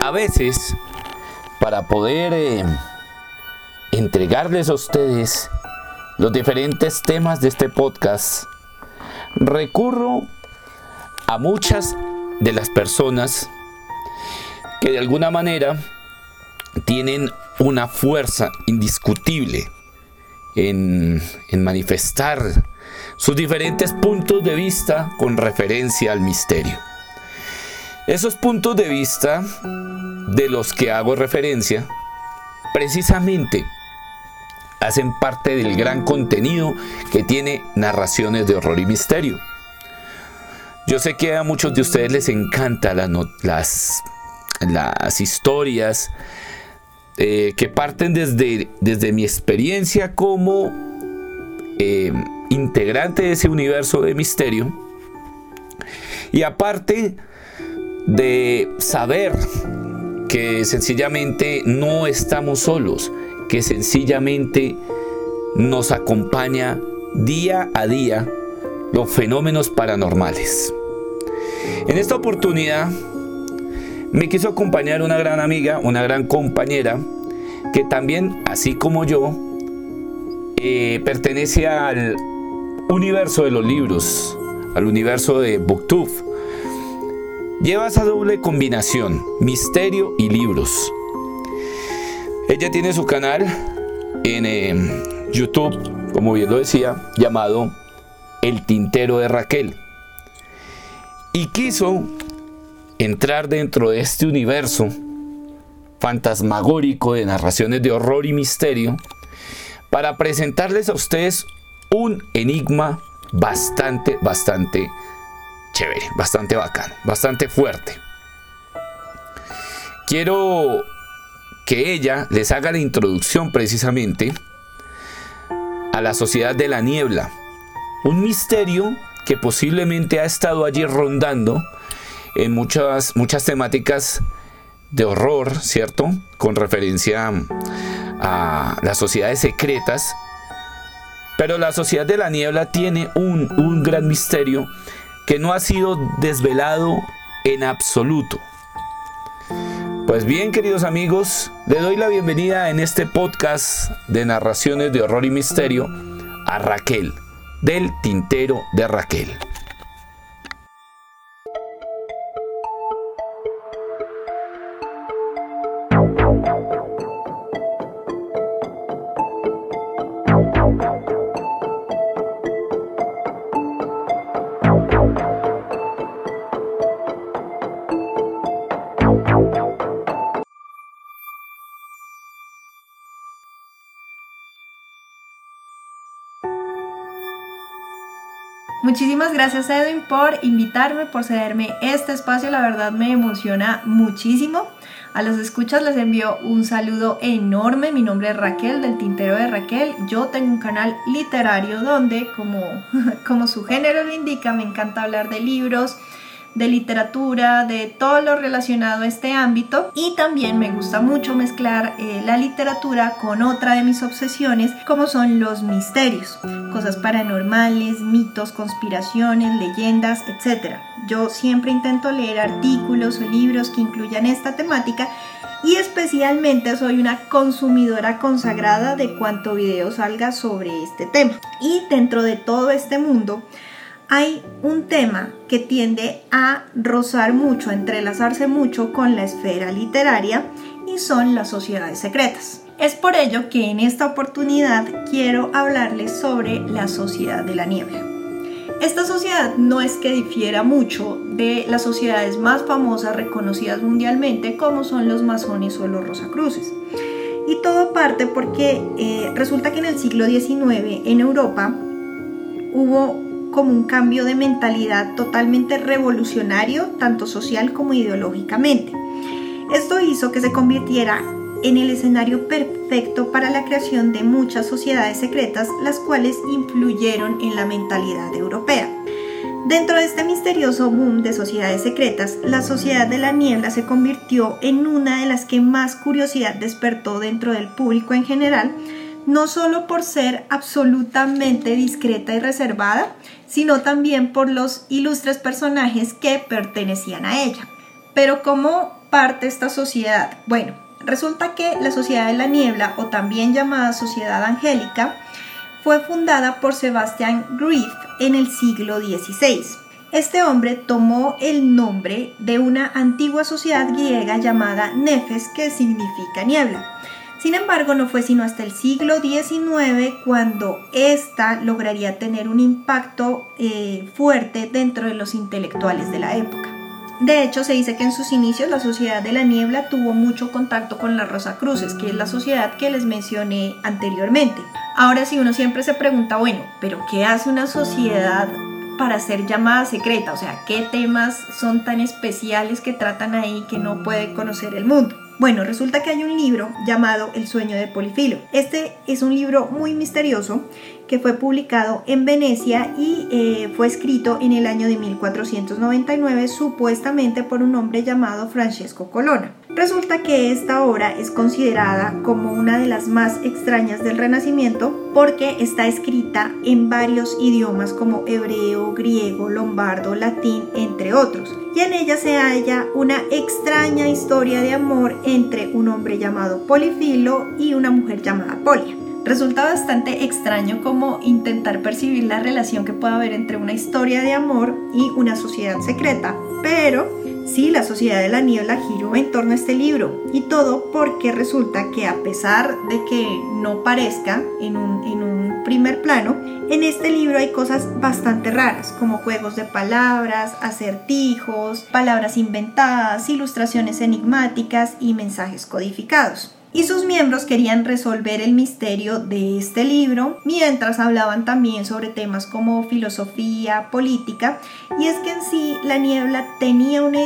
A veces, para poder eh, entregarles a ustedes los diferentes temas de este podcast, recurro a muchas de las personas que de alguna manera tienen una fuerza indiscutible en, en, manifestar sus diferentes puntos de vista con referencia al misterio. Esos puntos de vista de los que hago referencia, precisamente hacen parte del gran contenido que tiene narraciones de horror y misterio. Yo sé que a muchos de ustedes les encanta las, historias eh, que parten desde, desde mi experiencia como eh, integrante de ese universo de misterio y aparte de saber que sencillamente no estamos solos, que sencillamente nos acompaña día a día los fenómenos paranormales. En esta oportunidad me quiso acompañar una gran amiga, una gran compañera, que también, así como yo, eh, pertenece al universo de los libros, al universo de Booktube. Lleva esa doble combinación, misterio y libros. Ella tiene su canal en eh, YouTube, como bien lo decía, llamado El Tintero de Raquel. Y quiso entrar dentro de este universo fantasmagórico de narraciones de horror y misterio para presentarles a ustedes un enigma bastante, bastante chévere, bastante bacano, bastante fuerte. Quiero que ella les haga la introducción precisamente a la sociedad de la niebla, un misterio que posiblemente ha estado allí rondando en muchas, muchas temáticas de horror, ¿cierto? Con referencia a las sociedades secretas. Pero la sociedad de la niebla tiene un, un gran misterio que no ha sido desvelado en absoluto. Pues bien, queridos amigos, le doy la bienvenida en este podcast de narraciones de horror y misterio a Raquel, del Tintero de Raquel. Muchísimas gracias Edwin por invitarme, por cederme este espacio, la verdad me emociona muchísimo. A los escuchas les envío un saludo enorme, mi nombre es Raquel del Tintero de Raquel, yo tengo un canal literario donde como, como su género lo indica me encanta hablar de libros, de literatura, de todo lo relacionado a este ámbito y también me gusta mucho mezclar eh, la literatura con otra de mis obsesiones como son los misterios, cosas paranormales, mitos, conspiraciones, leyendas, etc. Yo siempre intento leer artículos o libros que incluyan esta temática y especialmente soy una consumidora consagrada de cuanto video salga sobre este tema. Y dentro de todo este mundo, hay un tema que tiende a rozar mucho, a entrelazarse mucho con la esfera literaria y son las sociedades secretas. Es por ello que en esta oportunidad quiero hablarles sobre la sociedad de la niebla. Esta sociedad no es que difiera mucho de las sociedades más famosas reconocidas mundialmente como son los masones o los rosacruces. Y todo parte porque eh, resulta que en el siglo XIX en Europa hubo como un cambio de mentalidad totalmente revolucionario, tanto social como ideológicamente. Esto hizo que se convirtiera en el escenario perfecto para la creación de muchas sociedades secretas, las cuales influyeron en la mentalidad europea. Dentro de este misterioso boom de sociedades secretas, la Sociedad de la Niebla se convirtió en una de las que más curiosidad despertó dentro del público en general, no solo por ser absolutamente discreta y reservada, sino también por los ilustres personajes que pertenecían a ella. Pero como parte esta sociedad? Bueno, resulta que la Sociedad de la Niebla, o también llamada Sociedad Angélica, fue fundada por Sebastian Grief en el siglo XVI. Este hombre tomó el nombre de una antigua sociedad griega llamada Nefes, que significa niebla. Sin embargo, no fue sino hasta el siglo XIX cuando ésta lograría tener un impacto eh, fuerte dentro de los intelectuales de la época. De hecho, se dice que en sus inicios la Sociedad de la Niebla tuvo mucho contacto con la Rosa Cruces, que es la sociedad que les mencioné anteriormente. Ahora sí, uno siempre se pregunta, bueno, pero ¿qué hace una sociedad para ser llamada secreta? O sea, ¿qué temas son tan especiales que tratan ahí que no puede conocer el mundo? Bueno, resulta que hay un libro llamado El sueño de Polifilo. Este es un libro muy misterioso que fue publicado en Venecia y eh, fue escrito en el año de 1499 supuestamente por un hombre llamado Francesco Colonna. Resulta que esta obra es considerada como una de las más extrañas del Renacimiento porque está escrita en varios idiomas como hebreo, griego, lombardo, latín, entre otros. Y en ella se halla una extraña historia de amor entre un hombre llamado Polifilo y una mujer llamada Polia. Resulta bastante extraño como intentar percibir la relación que puede haber entre una historia de amor y una sociedad secreta, pero Sí, la Sociedad de la Niebla giró en torno a este libro. Y todo porque resulta que a pesar de que no parezca en un, en un primer plano, en este libro hay cosas bastante raras como juegos de palabras, acertijos, palabras inventadas, ilustraciones enigmáticas y mensajes codificados y sus miembros querían resolver el misterio de este libro mientras hablaban también sobre temas como filosofía, política y es que en sí la niebla tenía una,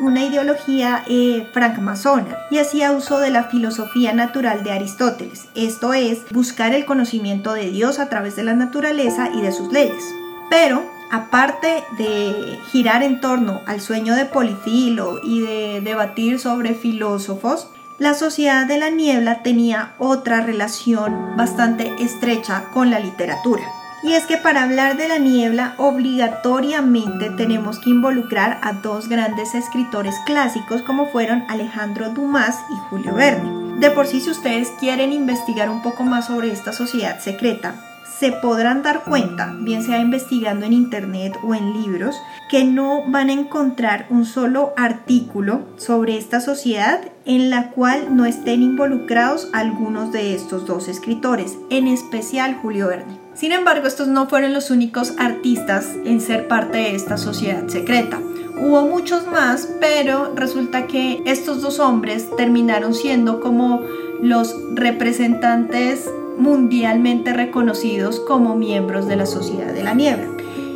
una ideología eh, francmasona y hacía uso de la filosofía natural de Aristóteles, esto es buscar el conocimiento de Dios a través de la naturaleza y de sus leyes. Pero aparte de girar en torno al sueño de Polifilo y de debatir sobre filósofos, la sociedad de la niebla tenía otra relación bastante estrecha con la literatura. Y es que para hablar de la niebla obligatoriamente tenemos que involucrar a dos grandes escritores clásicos como fueron Alejandro Dumas y Julio Verne. De por sí si ustedes quieren investigar un poco más sobre esta sociedad secreta, se podrán dar cuenta, bien sea investigando en internet o en libros, que no van a encontrar un solo artículo sobre esta sociedad en la cual no estén involucrados algunos de estos dos escritores, en especial Julio Verne. Sin embargo, estos no fueron los únicos artistas en ser parte de esta sociedad secreta. Hubo muchos más, pero resulta que estos dos hombres terminaron siendo como los representantes mundialmente reconocidos como miembros de la Sociedad de la Niebla.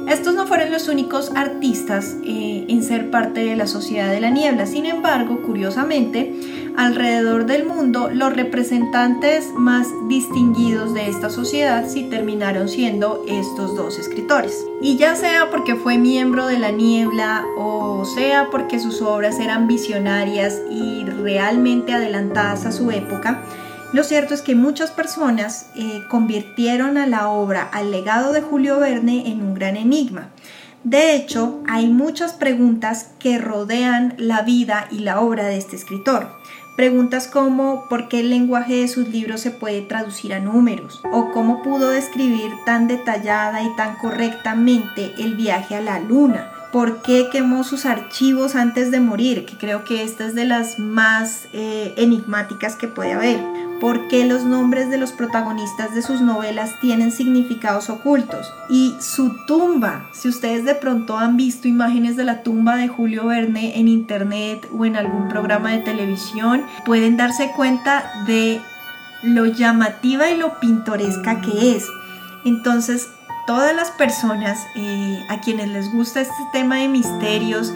Estos no fueron los únicos artistas eh, en ser parte de la Sociedad de la Niebla, sin embargo, curiosamente, alrededor del mundo los representantes más distinguidos de esta sociedad sí terminaron siendo estos dos escritores. Y ya sea porque fue miembro de la Niebla o sea porque sus obras eran visionarias y realmente adelantadas a su época, lo cierto es que muchas personas eh, convirtieron a la obra, al legado de Julio Verne, en un gran enigma. De hecho, hay muchas preguntas que rodean la vida y la obra de este escritor. Preguntas como por qué el lenguaje de sus libros se puede traducir a números o cómo pudo describir tan detallada y tan correctamente el viaje a la luna. ¿Por qué quemó sus archivos antes de morir? Que creo que esta es de las más eh, enigmáticas que puede haber por qué los nombres de los protagonistas de sus novelas tienen significados ocultos. Y su tumba, si ustedes de pronto han visto imágenes de la tumba de Julio Verne en internet o en algún programa de televisión, pueden darse cuenta de lo llamativa y lo pintoresca que es. Entonces, todas las personas eh, a quienes les gusta este tema de misterios,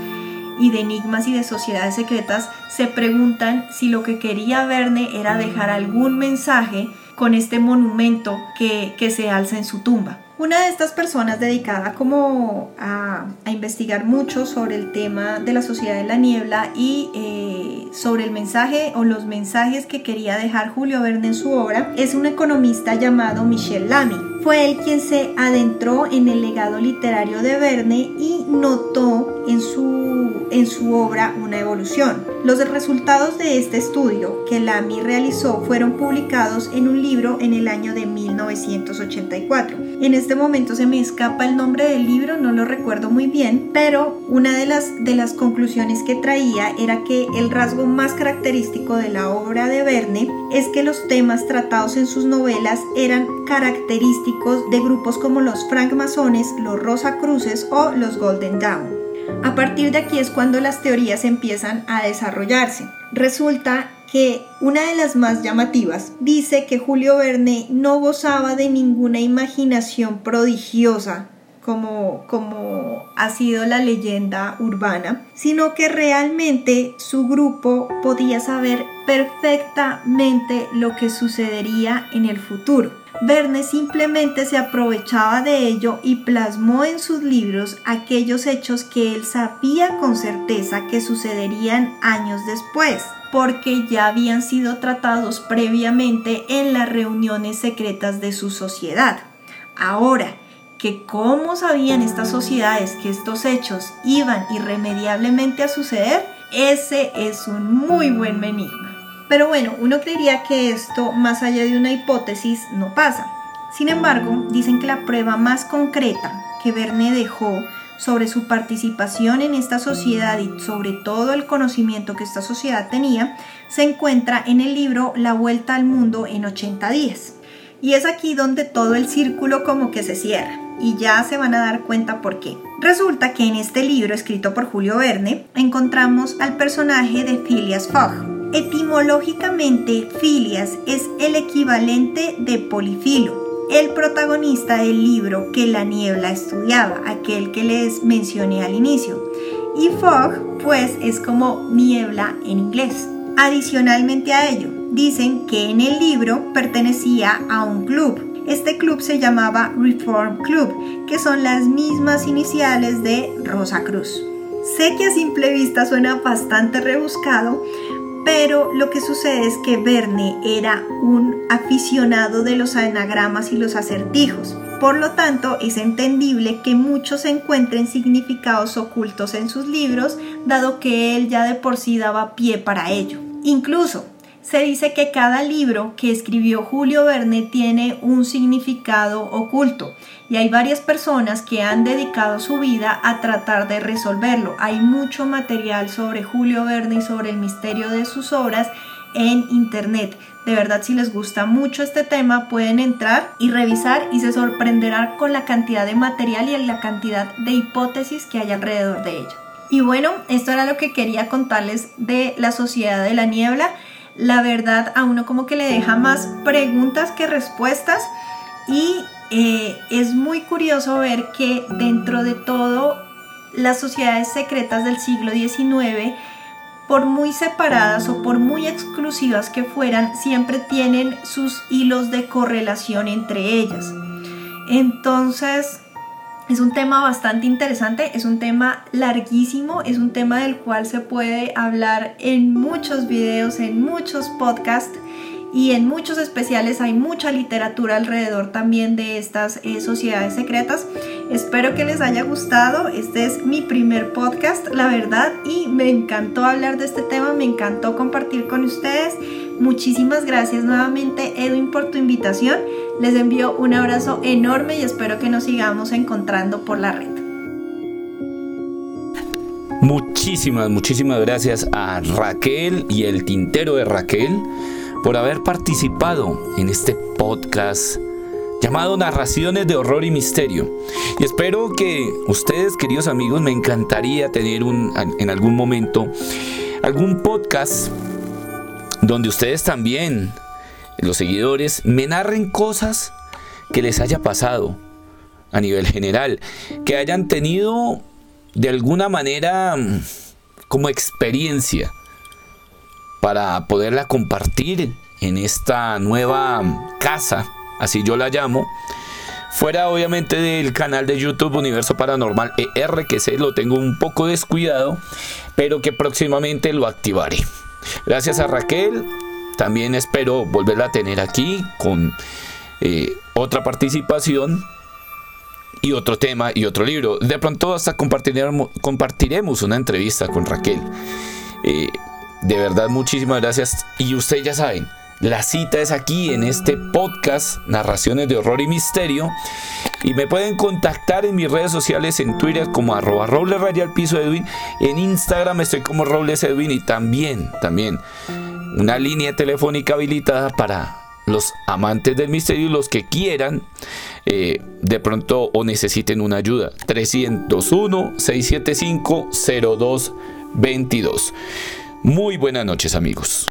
y de enigmas y de sociedades secretas se preguntan si lo que quería Verne era dejar algún mensaje con este monumento que, que se alza en su tumba. Una de estas personas dedicada como a, investigar mucho sobre el tema de la sociedad de la niebla y eh, sobre el mensaje o los mensajes que quería dejar Julio Verne en su obra es un economista llamado Michel Lamy. Fue él quien se adentró en el legado literario de Verne y notó en su, en su obra una evolución. Los resultados de este estudio que Lamy realizó fueron publicados en un libro en el año de 1984. En este momento se me escapa el nombre del libro, no lo recuerdo muy bien, pero una de las, de las conclusiones que traía era que el rasgo más característico de la obra de Verne es que los temas tratados en sus novelas eran característicos de grupos como los francmasones, los rosacruces o los golden dawn. A partir de aquí es cuando las teorías empiezan a desarrollarse. Resulta que una de las más llamativas dice que Julio Verne no gozaba de ninguna imaginación prodigiosa como, como ha sido la leyenda urbana, sino que realmente su grupo podía saber perfectamente lo que sucedería en el futuro. Verne simplemente se aprovechaba de ello y plasmó en sus libros aquellos hechos que él sabía con certeza que sucederían años después, porque ya habían sido tratados previamente en las reuniones secretas de su sociedad. Ahora, que cómo sabían estas sociedades que estos hechos iban irremediablemente a suceder, ese es un muy buen enigma. Pero bueno, uno creería que esto, más allá de una hipótesis, no pasa. Sin embargo, dicen que la prueba más concreta que Verne dejó sobre su participación en esta sociedad y sobre todo el conocimiento que esta sociedad tenía, se encuentra en el libro La Vuelta al Mundo en 80 días. Y es aquí donde todo el círculo como que se cierra y ya se van a dar cuenta por qué. Resulta que en este libro escrito por Julio Verne encontramos al personaje de Phileas Fogg, Etimológicamente, Filias es el equivalente de Polifilo, el protagonista del libro que la niebla estudiaba, aquel que les mencioné al inicio. Y fog, pues, es como niebla en inglés. Adicionalmente a ello, dicen que en el libro pertenecía a un club. Este club se llamaba Reform Club, que son las mismas iniciales de Rosa Cruz. Sé que a simple vista suena bastante rebuscado, pero lo que sucede es que Verne era un aficionado de los anagramas y los acertijos. Por lo tanto, es entendible que muchos encuentren significados ocultos en sus libros, dado que él ya de por sí daba pie para ello. Incluso, se dice que cada libro que escribió Julio Verne tiene un significado oculto y hay varias personas que han dedicado su vida a tratar de resolverlo. Hay mucho material sobre Julio Verne y sobre el misterio de sus obras en internet. De verdad, si les gusta mucho este tema, pueden entrar y revisar y se sorprenderán con la cantidad de material y la cantidad de hipótesis que hay alrededor de ello. Y bueno, esto era lo que quería contarles de la Sociedad de la Niebla la verdad a uno como que le deja más preguntas que respuestas y eh, es muy curioso ver que dentro de todo las sociedades secretas del siglo XIX, por muy separadas o por muy exclusivas que fueran, siempre tienen sus hilos de correlación entre ellas. Entonces, es un tema bastante interesante, es un tema larguísimo, es un tema del cual se puede hablar en muchos videos, en muchos podcasts y en muchos especiales hay mucha literatura alrededor también de estas eh, sociedades secretas. Espero que les haya gustado. Este es mi primer podcast, la verdad, y me encantó hablar de este tema, me encantó compartir con ustedes. Muchísimas gracias nuevamente Edwin por tu invitación. Les envío un abrazo enorme y espero que nos sigamos encontrando por la red. Muchísimas, muchísimas gracias a Raquel y el tintero de Raquel por haber participado en este podcast llamado Narraciones de Horror y Misterio. Y espero que ustedes, queridos amigos, me encantaría tener un, en algún momento algún podcast donde ustedes también, los seguidores, me narren cosas que les haya pasado a nivel general, que hayan tenido de alguna manera mm, como experiencia para poderla compartir en esta nueva casa, así yo la llamo, Fuera obviamente del canal de YouTube Universo Paranormal ER, que sé lo tengo un poco descuidado, pero que próximamente lo activaré. Gracias a Raquel, también espero volverla a tener aquí con eh, otra participación y otro tema y otro libro. De pronto hasta compartiremos, compartiremos una entrevista con Raquel. Eh, de verdad, muchísimas gracias. Y ustedes ya saben, la cita es aquí en este podcast, Narraciones de Horror y Misterio. Y me pueden contactar en mis redes sociales, en Twitter como arroba Robles Radial Piso Edwin. En Instagram estoy como Robles Edwin y también, también una línea telefónica habilitada para los amantes del misterio y los que quieran eh, de pronto o necesiten una ayuda. 301-675-0222. Muy buenas noches amigos.